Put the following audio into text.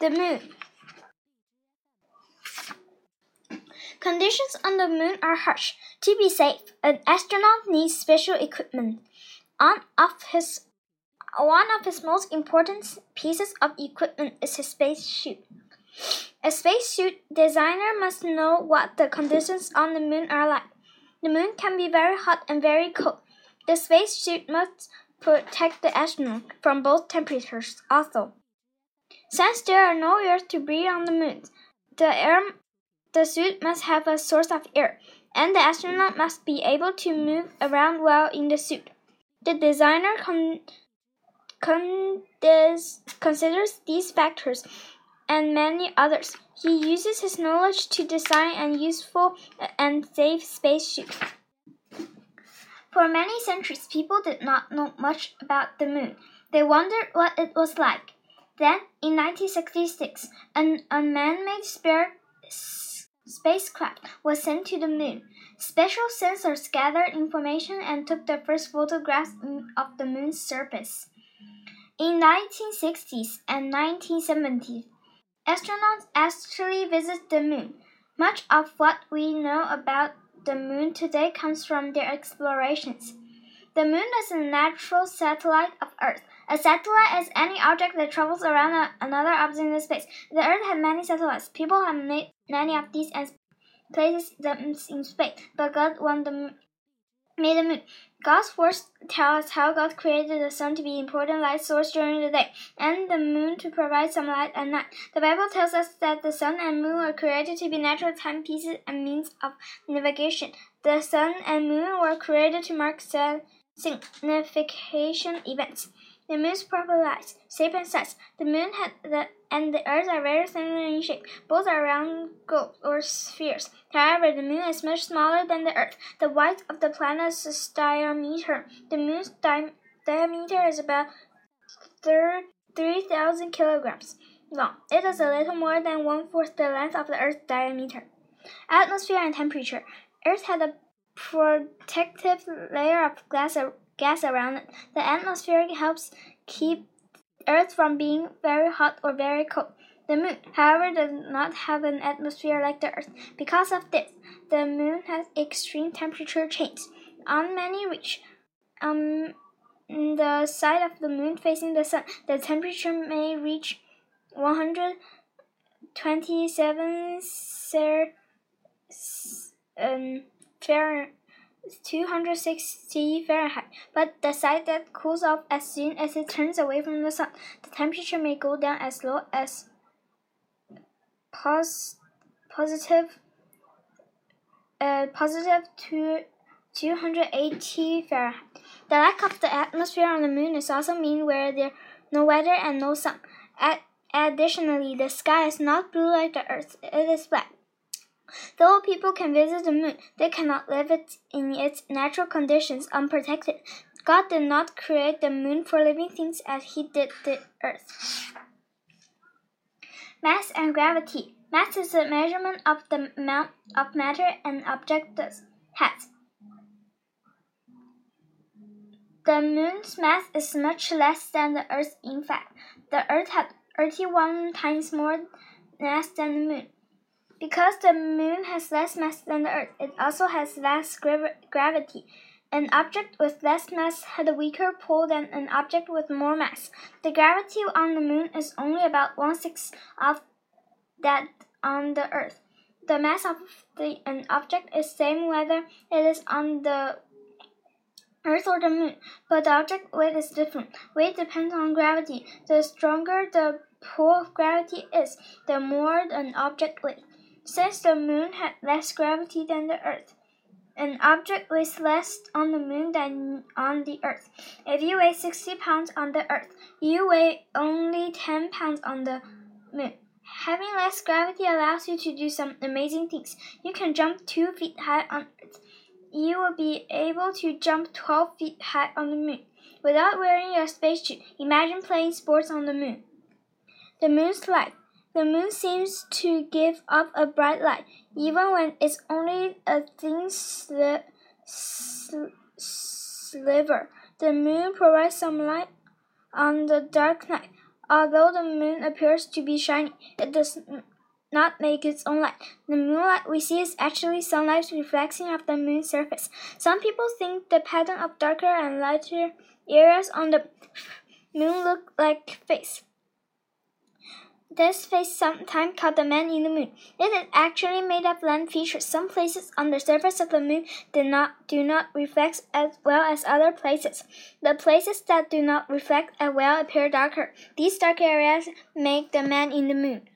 The moon. Conditions on the moon are harsh. To be safe, an astronaut needs special equipment. On of his, one of his most important pieces of equipment is his spacesuit. A spacesuit designer must know what the conditions on the moon are like. The moon can be very hot and very cold. The spacesuit must protect the astronaut from both temperatures also. Since there are no air to breathe on the moon, the air the suit must have a source of air, and the astronaut must be able to move around while in the suit. The designer con con considers these factors and many others. He uses his knowledge to design a useful and safe spacesuit. For many centuries, people did not know much about the moon. They wondered what it was like. Then, in 1966, an unmanned space spacecraft was sent to the moon. Special sensors gathered information and took the first photographs of the moon's surface. In 1960s and 1970s, astronauts actually visited the moon. Much of what we know about the moon today comes from their explorations. The moon is a natural satellite of Earth. A satellite is any object that travels around a, another object in space. The Earth has many satellites. People have made many of these and places them in space, but God wanted the made the moon. God's words tell us how God created the sun to be important light source during the day, and the moon to provide some light at night. The Bible tells us that the sun and moon were created to be natural timepieces and means of navigation. The sun and moon were created to mark signification events. The moon's proper light, shape, and size. The moon the, and the Earth are very similar in shape. Both are round globes or spheres. However, the moon is much smaller than the Earth. The width of the planet's diameter. The moon's di diameter is about 3,000 kilograms long. It is a little more than one fourth the length of the Earth's diameter. Atmosphere and temperature. Earth had a protective layer of glass gas around it. The atmosphere helps keep Earth from being very hot or very cold. The moon, however, does not have an atmosphere like the Earth. Because of this, the moon has extreme temperature change. On many reach, um, the side of the moon facing the sun, the temperature may reach 127 um, Fahrenheit. 260 Fahrenheit, but the side that cools off as soon as it turns away from the sun. The temperature may go down as low as pos positive, uh, positive to 280 Fahrenheit. The lack of the atmosphere on the moon is also mean where there no weather and no sun. Ad additionally, the sky is not blue like the earth, it is black. Though people can visit the moon, they cannot live it in its natural conditions unprotected. God did not create the moon for living things as he did the earth. Mass and gravity. Mass is the measurement of the amount of matter an object has. The moon's mass is much less than the Earth's. In fact, the Earth had 31 times more mass than the moon. Because the moon has less mass than the Earth, it also has less grav gravity. An object with less mass had a weaker pull than an object with more mass. The gravity on the moon is only about one sixth of that on the Earth. The mass of the, an object is same whether it is on the Earth or the moon, but the object weight is different. Weight depends on gravity. The stronger the pull of gravity is, the more an object weighs. Since the moon had less gravity than the earth, an object weighs less on the moon than on the earth. If you weigh 60 pounds on the earth, you weigh only 10 pounds on the moon. Having less gravity allows you to do some amazing things. You can jump 2 feet high on earth. You will be able to jump 12 feet high on the moon. Without wearing your spacesuit, imagine playing sports on the moon. The moon's light. The moon seems to give off a bright light, even when it's only a thin sli sl sliver. The moon provides some light on the dark night. although the moon appears to be shining, it does not make its own light. The moonlight we see is actually sunlight reflecting off the moon's surface. Some people think the pattern of darker and lighter areas on the moon look like face. This face sometimes called the man in the moon. It is actually made of land features. Some places on the surface of the moon do not do not reflect as well as other places. The places that do not reflect as well appear darker. These dark areas make the man in the moon.